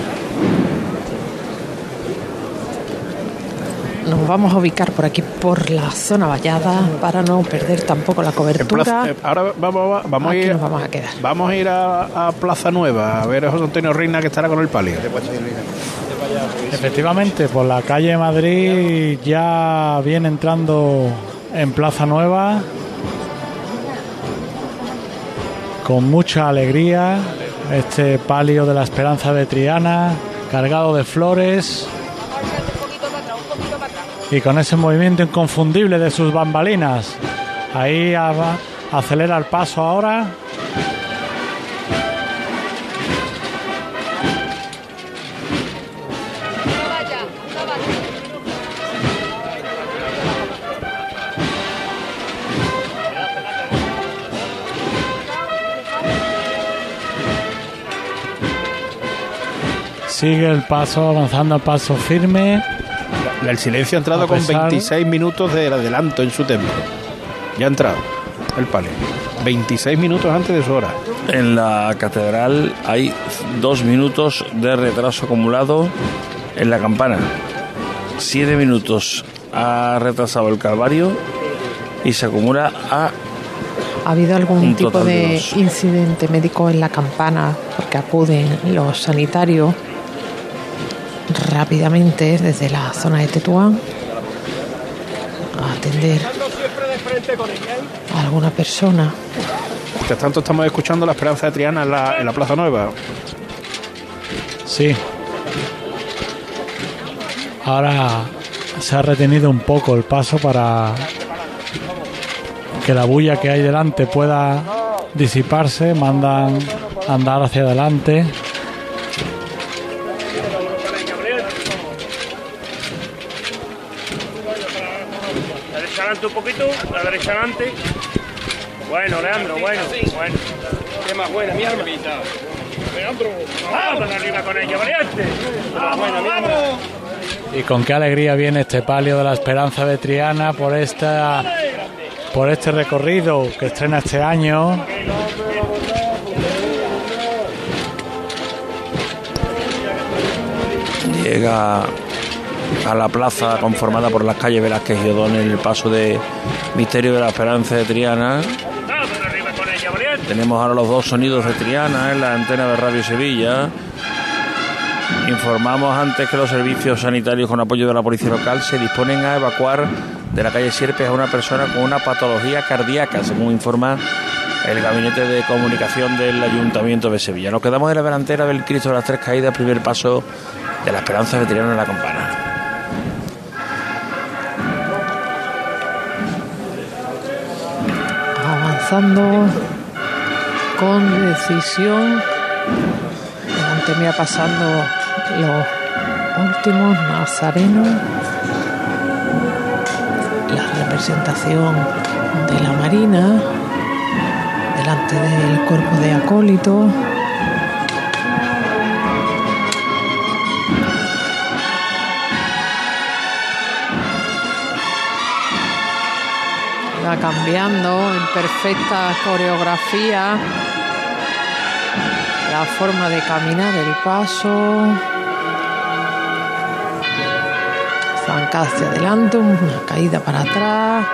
Nos vamos a ubicar por aquí, por la zona vallada, para no perder tampoco la cobertura. Plaza- eh, ahora vamos, a- vamos a Aquí ir. nos vamos a quedar. Vamos a ir a, a Plaza Nueva a ver a José Antonio Reina que estará con el palio. Efectivamente, por la calle Madrid ya viene entrando en Plaza Nueva con mucha alegría este palio de la Esperanza de Triana cargado de flores y con ese movimiento inconfundible de sus bambalinas. Ahí acelera el paso ahora. Sigue el paso, avanzando a paso firme. El silencio ha entrado con pesar- 26 minutos de adelanto en su tempo. Ya ha entrado el palio. 26 minutos antes de su hora. En la catedral hay dos minutos de retraso acumulado en la campana. Siete minutos ha retrasado el Calvario y se acumula a ¿Ha habido algún tipo de de incidente médico en la campana? Porque acuden los sanitarios rápidamente desde la zona de Tetuán a atender a alguna persona. Mientras tanto estamos escuchando la Esperanza de Triana en la, en la Plaza Nueva. Sí. Ahora se ha retenido un poco el paso para que la bulla que hay delante pueda disiparse. Mandan andar hacia adelante. Adelante un poquito, la derecha adelante. Bueno, Leandro, bueno, bueno. Qué más buena, mi arma. Leandro, vamos arriba con ella, valiente. Vamos, vamos. Y con qué alegría viene este palio de la Esperanza de Triana por esta por este recorrido que estrena este año. llega a la plaza conformada por las calles Velázquez y Odón en el paso de Misterio de la Esperanza de Triana. Tenemos ahora los dos sonidos de Triana en la antena de Radio Sevilla. Informamos antes que los servicios sanitarios con apoyo de la policía local se disponen a evacuar de la calle Sierpes a una persona con una patología cardíaca, según informa el gabinete de comunicación del Ayuntamiento de Sevilla. Nos quedamos en la delantera del Cristo de las Tres Caídas, primer paso de la Esperanza de Triana en la campana. Con decisión. Mía pasando los últimos nazarenos. La representación de la Marina. Delante del cuerpo de acólito. Cambiando en perfecta coreografía la forma de caminar, el paso. Zancada hacia adelante, una caída para atrás.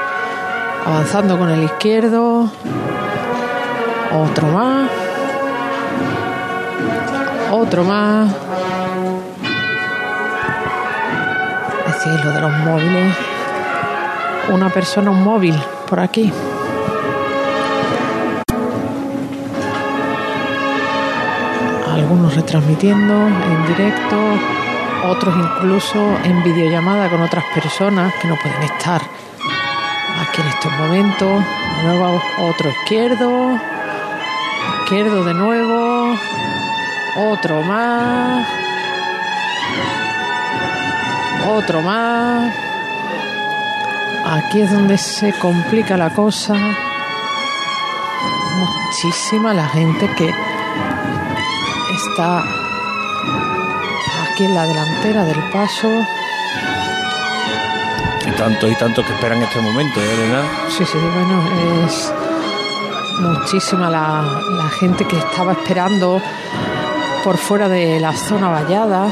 Avanzando con el izquierdo. Otro más. Otro más. Es decir, lo de los móviles. Una persona, un móvil por aquí. Algunos retransmitiendo en directo, otros incluso en videollamada con otras personas que no pueden estar aquí en estos momentos. Otro izquierdo, izquierdo de nuevo, otro más, otro más. Aquí es donde se complica la cosa. Muchísima la gente que está aquí en la delantera del paso. Y tantos y tantos que esperan este momento, ¿eh, Elena? Sí, sí, bueno, es muchísima la, la gente que estaba esperando por fuera de la zona vallada.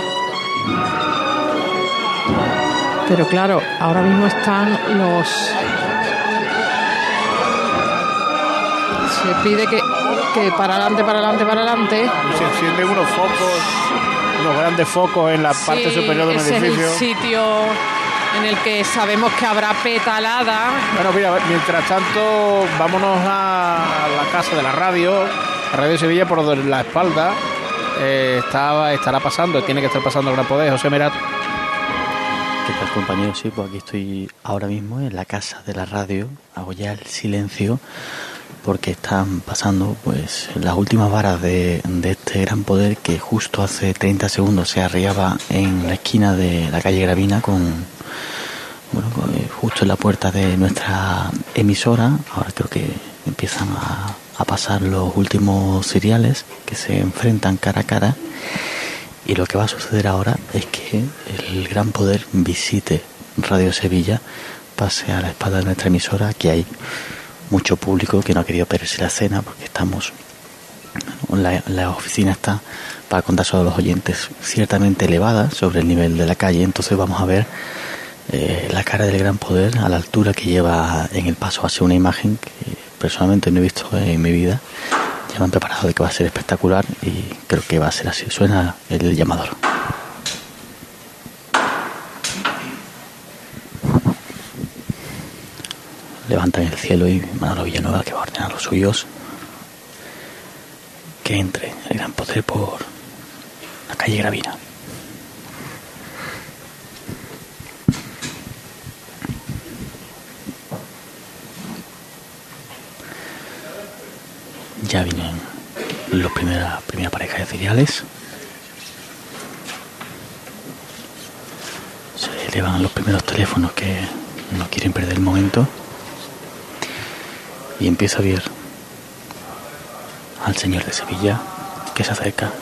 Pero claro, ahora mismo están los... Se pide que, que para adelante, para adelante, para adelante. Se encienden unos focos, unos grandes focos en la parte superior de un ese edificio. Es el sitio en el que sabemos que habrá petalada. Bueno, mira, mientras tanto, vámonos a la casa de la radio, la Radio Sevilla por la espalda. Eh, estaba, estará pasando, tiene que estar pasando el Gran Poder, José Merat. ¿Qué tal compañeros? Sí, pues aquí estoy ahora mismo en la casa de la radio, hago ya el silencio porque están pasando pues las últimas varas de, de este gran poder que justo hace 30 segundos se arriaba en la esquina de la calle Gravina con bueno eh, justo en la puerta de nuestra emisora. Ahora creo que empiezan a, a pasar los últimos seriales que se enfrentan cara a cara y lo que va a suceder ahora es que el gran poder visite Radio Sevilla, pase a la espalda de nuestra emisora, que hay mucho público que no ha querido perderse la cena porque estamos, la, la oficina está, para contar a los oyentes, ciertamente elevada sobre el nivel de la calle, entonces vamos a ver eh, la cara del gran poder a la altura que lleva en el paso hacia una imagen que personalmente no he visto en mi vida. Ya me han preparado de que va a ser espectacular y creo que va a ser así. Suena el llamador. Levantan el cielo y Manolo Villanueva, que va a ordenar los suyos, que entre el gran poder por la calle Gravina. Ya vienen los primera, primera pareja de cereales. Se elevan los primeros teléfonos que no quieren perder el momento. Y empieza a ver al señor de Sevilla que se acerca.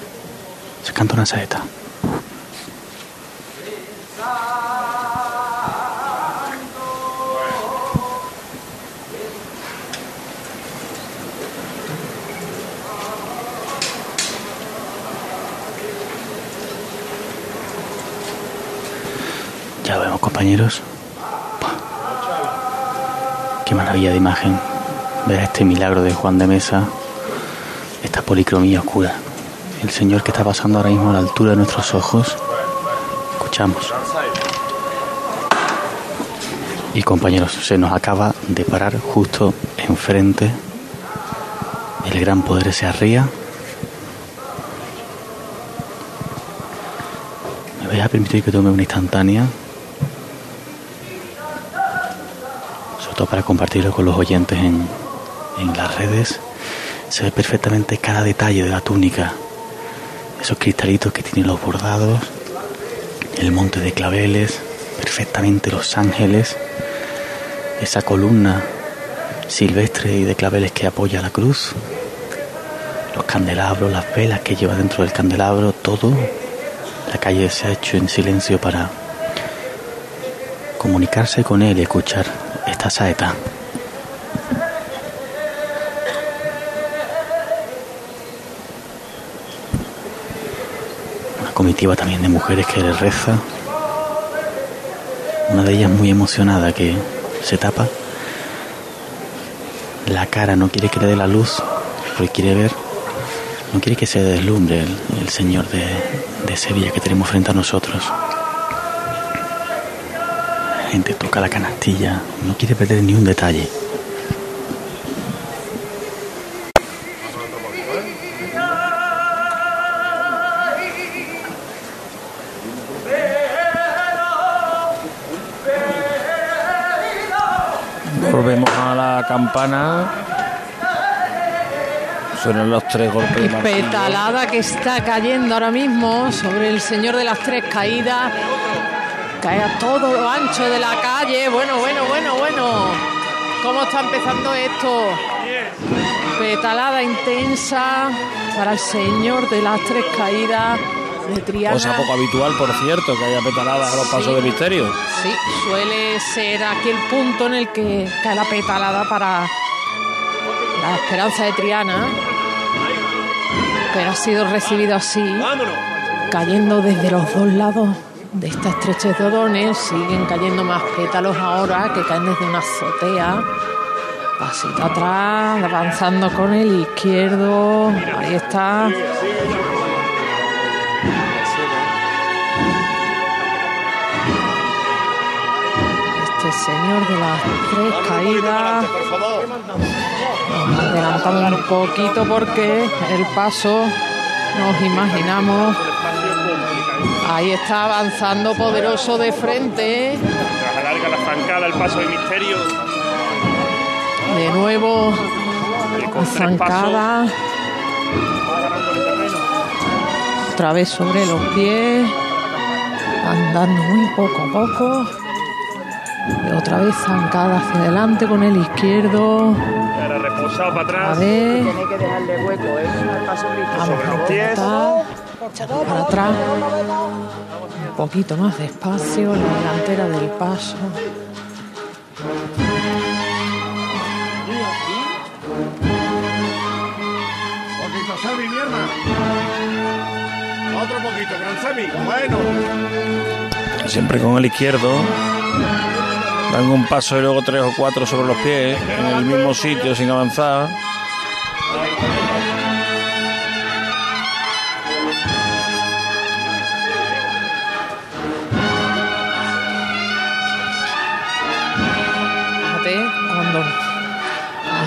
Se canta una saeta. Compañeros. Qué maravilla de imagen. Ver este milagro de Juan de Mesa. Esta policromía oscura. El Señor que está pasando ahora mismo a la altura de nuestros ojos. Escuchamos. Y compañeros, se nos acaba de parar justo enfrente. El gran poder se arría. Me voy a permitir que tome una instantánea. Para compartirlo con los oyentes en, en las redes. Se ve perfectamente cada detalle de la túnica. Esos cristalitos que tienen los bordados. El monte de claveles. Perfectamente los ángeles. Esa columna silvestre y de claveles que apoya la cruz. Los candelabros, las velas que lleva dentro del candelabro. Todo. La calle se ha hecho en silencio para comunicarse con él y escuchar esta saeta. Una comitiva también de mujeres que le reza. Una de ellas muy emocionada que se tapa la cara, no quiere que le dé la luz, porque quiere ver, no quiere que se deslumbre el, Señor de Sevilla que tenemos frente a nosotros. La gente toca la canastilla, no quiere perder ni un detalle. Volvemos a la campana. Suenan los tres golpes Y martillo. petalada que está cayendo ahora mismo sobre el señor de las tres caídas. Cae a todo lo ancho de la calle. Bueno, bueno, bueno, bueno. ¿Cómo está empezando esto? Petalada intensa para el señor de las tres caídas de Triana. Cosa poco habitual, por cierto, que haya petaladas a los Sí. pasos de misterio. Sí, suele ser aquí el punto en el que cae la petalada para la esperanza de Triana. Pero ha sido recibido así, cayendo desde los dos lados de esta estrechez de. Siguen cayendo más pétalos ahora que caen desde una azotea. Pasito atrás, avanzando con el izquierdo. Ahí está. Este señor de las tres caídas. Nos adelantamos un poquito porque el paso nos imaginamos. Ahí está avanzando poderoso de frente. Alarga la zancada, el paso de misterio. De nuevo, la zancada. Otra vez sobre los pies. Andando muy poco a poco. Y otra vez zancada hacia adelante con el izquierdo. Ahora reposado para atrás. A ver. Tiene que dejarle hueco, ¿eh? Vamos sobre los pies. para atrás. Un poquito más despacio, la delantera del paso. Poquito, Sammy, mi hermano. Otro poquito, gran Sammy. Bueno. Siempre con el izquierdo. Dan un paso y luego tres o cuatro sobre los pies, en el mismo sitio sin avanzar. Fíjate, cuando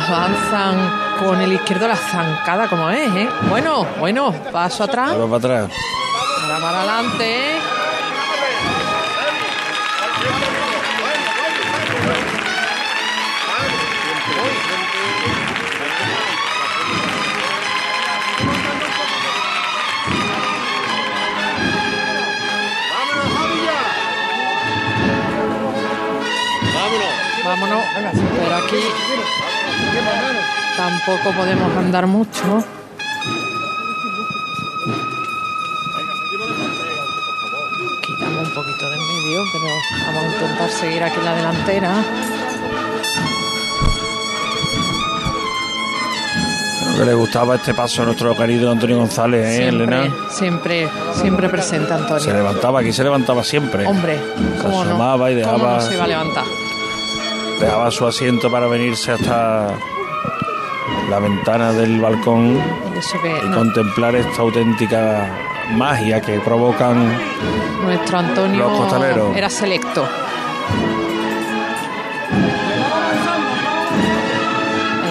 avanzan con el izquierdo la zancada como es, ¿eh? Bueno, bueno, paso atrás. Ahora para atrás. Ahora para adelante. Vámonos. Pero aquí tampoco podemos andar mucho. Quitamos un poquito de en medio, pero vamos a intentar seguir aquí en la delantera. Que le gustaba este paso a nuestro querido Antonio González, ¿eh, Siempre, Elena? siempre, siempre presente Antonio. Se levantaba, aquí se levantaba siempre. Hombre, Se ¿cómo no? asomaba y ¿Cómo dejaba, no se iba a levantar? Dejaba su asiento para venirse hasta la ventana del balcón Y no- contemplar esta auténtica magia que provocan nuestro Antonio Los costaleros. era selecto.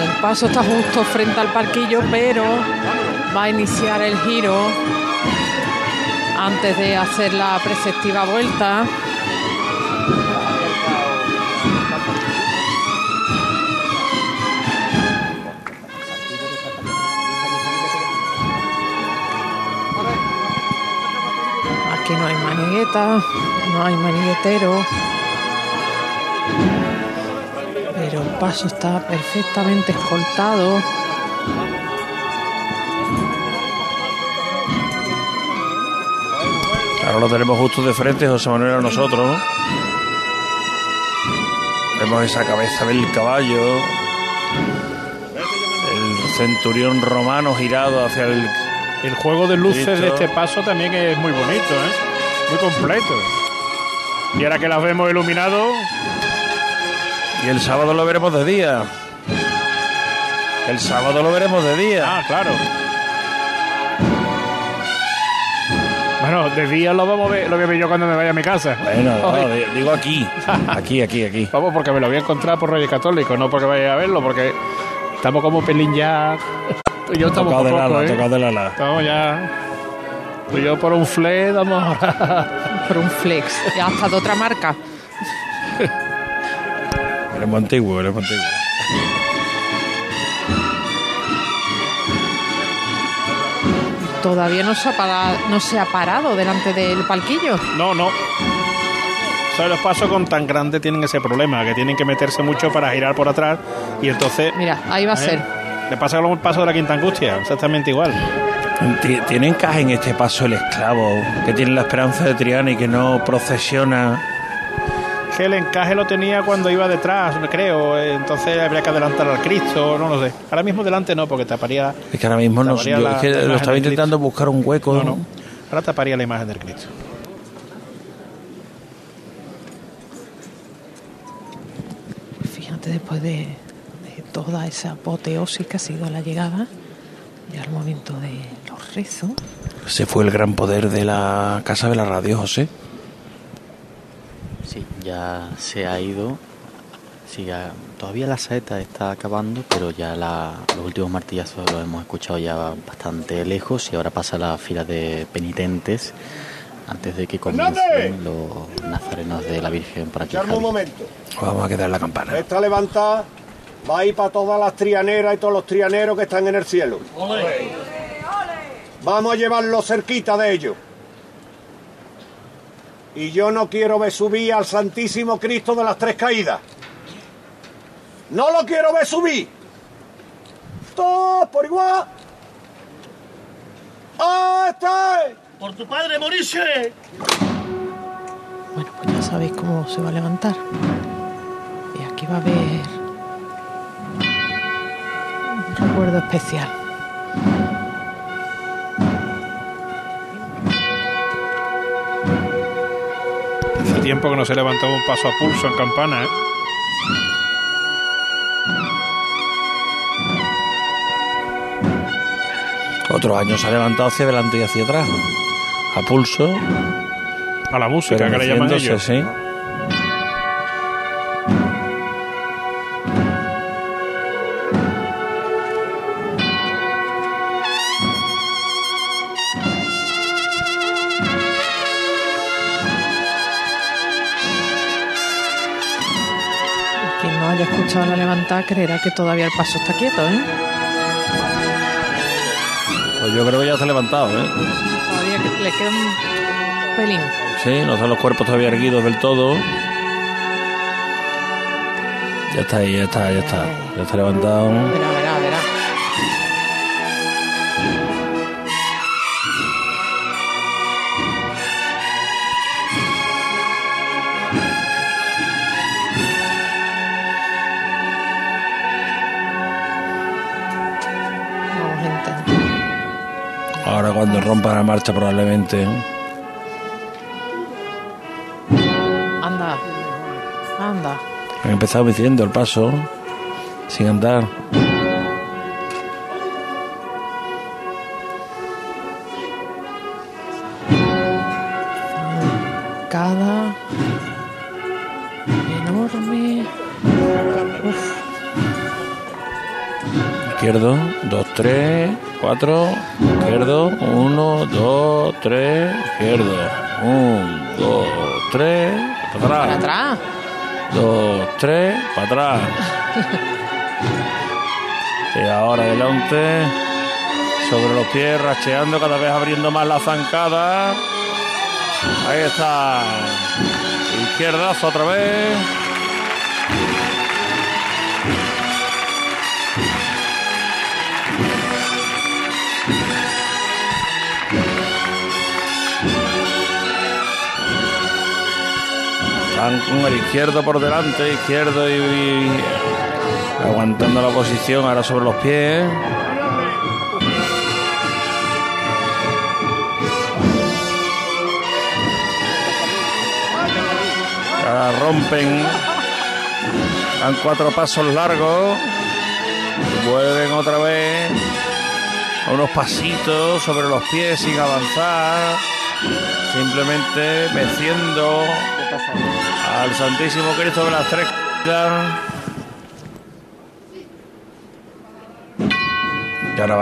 El paso está justo frente al parquillo, pero va a iniciar el giro antes de hacer la preceptiva vuelta. Aquí no hay manigueta, no hay maniguetero. Pero el paso está perfectamente escoltado. Ahora lo tenemos justo de frente, José Manuel, a nosotros. Vemos esa cabeza del caballo. El centurión romano girado hacia el. El juego de luces de este paso también es muy bonito, ¿eh? Muy completo. Y ahora que las vemos iluminados, Y el sábado lo veremos de día. El sábado lo veremos de día. Ah, claro. Bueno, de día lo vamos a ver, lo voy a ver yo cuando me vaya a mi casa. Bueno, no, digo aquí. Aquí, aquí, aquí. Vamos, porque me lo voy a encontrar por Reyes Católicos, no porque vaya a verlo, porque estamos como pelín ya. Y yo estamos Tocado poco, del ala, ¿eh? tocado del ala. Estamos ya. Tú y yo por un flex damos ahora. Por un flex. Ya hasta de otra marca. Eres antiguo, eres antiguo. Todavía no se ha parado, no se ha parado delante del palquillo. No, no. ¿Sabes? Los pasos con tan grandes tienen ese problema, que tienen que meterse mucho para girar por atrás y entonces... Mira, ahí va a ¿eh? ser. Le pasa el paso de la Quinta Angustia, exactamente igual. Ti- ¿Tiene encaje en este paso el esclavo que tiene la esperanza de Triana y que no procesiona? Que el encaje lo tenía cuando iba detrás, creo. eh, Entonces habría que adelantar al Cristo, no lo sé. Ahora mismo delante no, porque taparía... Es que ahora mismo no, taparía yo la- es que lo estaba intentando buscar un hueco. No, no. Ahora taparía la imagen del Cristo. Fíjate, después de, de toda esa apoteosis que ha sido la llegada, ya el momento de los rezos. Ese fue el gran poder de la Casa de la Radio, José. Sí, ya se ha ido. Sí, ya- todavía la saeta está acabando, pero ya la- los últimos martillazos los hemos escuchado ya bastante lejos y ahora pasa la fila de penitentes antes de que comiencen los nazarenos de la Virgen aquí. Echarme un momento. Vamos a quedar la campana. Esta levantada va a ir para todas las trianeras y todos los trianeros que están en el cielo. Vamos a llevarlo cerquita de ellos. Y yo no quiero ver subir al Santísimo Cristo de las Tres Caídas. No lo quiero ver subir. Todos por igual. ¡Ah, está! Por tu padre, morirse. Bueno, pues ya sabéis cómo se va a levantar. Y aquí va a haber recuerdo especial. Hace tiempo que no se levantaba un paso a pulso en campana, ¿eh? Otros años se ha levantado hacia adelante y hacia atrás. A pulso. A la música que le llaman ellos. sí. No haya escuchado la levantada creerá que todavía el paso está quieto, ¿eh? Pues yo creo que ya se ha levantado, ¿eh? Todavía le queda un pelín. Sí, no están los cuerpos todavía erguidos del todo. Ya está ahí, ya está, ya está. Ya está levantado. Cuando rompa la marcha probablemente. Anda. Anda. Han empezado diciendo el paso. Sin andar. Cada enorme. Uf. Izquierdo, dos, tres, cuatro. Izquierdo, uno, dos, tres. Izquierdo, un, dos, tres. Para Para atrás. atrás. Dos, tres, para atrás. Y ahora adelante. Sobre los pies, racheando, cada vez abriendo más la zancada. Ahí está. Izquierdazo otra vez. Están con el izquierdo por delante, izquierdo y, y aguantando la posición ahora sobre los pies. Ahora rompen. Dan cuatro pasos largos. vuelven otra vez a unos pasitos sobre los pies sin avanzar, simplemente meciendo al Santísimo Cristo de las Tres Caídas. Y ahora va